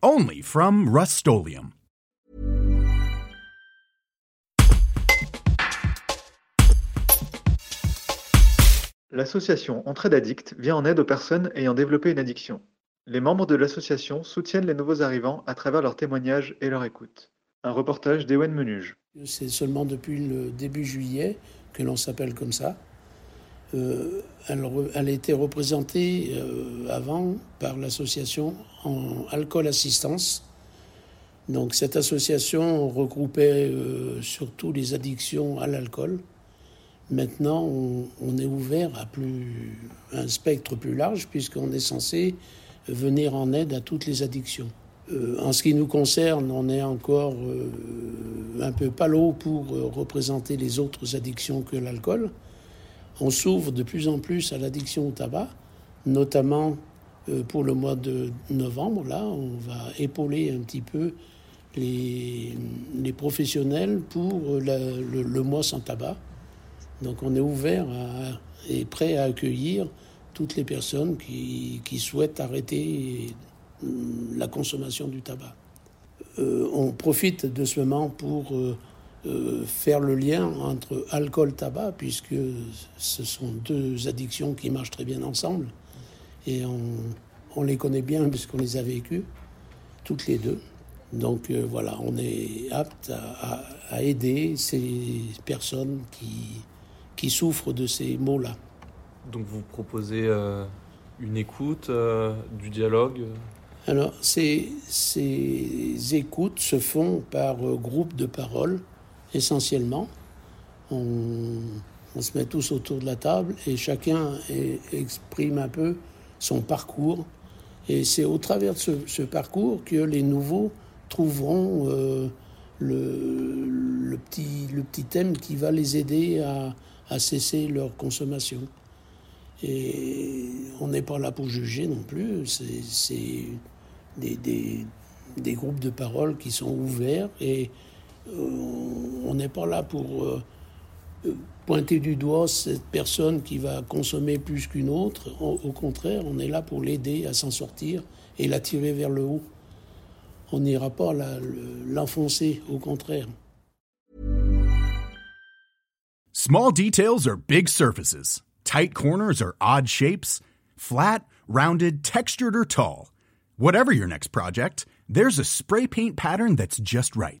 Only from Rust L'association Entraide Addict vient en aide aux personnes ayant développé une addiction. Les membres de l'association soutiennent les nouveaux arrivants à travers leurs témoignages et leur écoute. Un reportage d'Ewen Menuge. C'est seulement depuis le début juillet que l'on s'appelle comme ça. Euh, elle, elle, a été représentée euh, avant par l'association en alcool assistance. Donc cette association regroupait euh, surtout les addictions à l'alcool. Maintenant, on, est ouvert à un spectre plus large puisqu'on est censé venir en aide à toutes les addictions. En ce qui nous concerne, on est encore un peu palo pour représenter les autres addictions que l'alcool. On s'ouvre de plus en plus à l'addiction au tabac, notamment pour le mois de novembre. Là, on va épauler un petit peu les, professionnels pour le, mois sans tabac. Donc on est ouvert et prêt à accueillir toutes les personnes qui, souhaitent arrêter la consommation du tabac. Euh, on profite de ce moment pour euh, euh, faire le lien entre alcool-tabac, puisque ce sont deux addictions qui marchent très bien ensemble. Et on, on les connaît bien puisqu'on les a vécues, toutes les deux. Donc voilà, on est apte à, à, aider ces personnes qui, qui souffrent de ces maux-là. Donc vous proposez euh, une écoute, euh, du dialogue Alors ces, ces, écoutes se font par euh, groupe de parole essentiellement. On, se met tous autour de la table et chacun exprime un peu son parcours. Et c'est au travers de ce, parcours que les nouveaux trouveront euh, le, petit, le petit thème qui va les aider à, cesser leur consommation. Et on n'est pas là pour juger non plus. C'est des, des, groupes de parole qui sont ouverts et on n'est pas là pour euh, pointer du doigt cette personne qui va consommer plus qu'une autre. Au, contraire, on est là pour l'aider à s'en sortir et l'attirer vers le haut. On n'ira pas l'enfoncer, au contraire. Small details are big surfaces. Tight corners or odd shapes? Flat, rounded, textured, or tall? Whatever your next project, there's a spray paint pattern that's just right.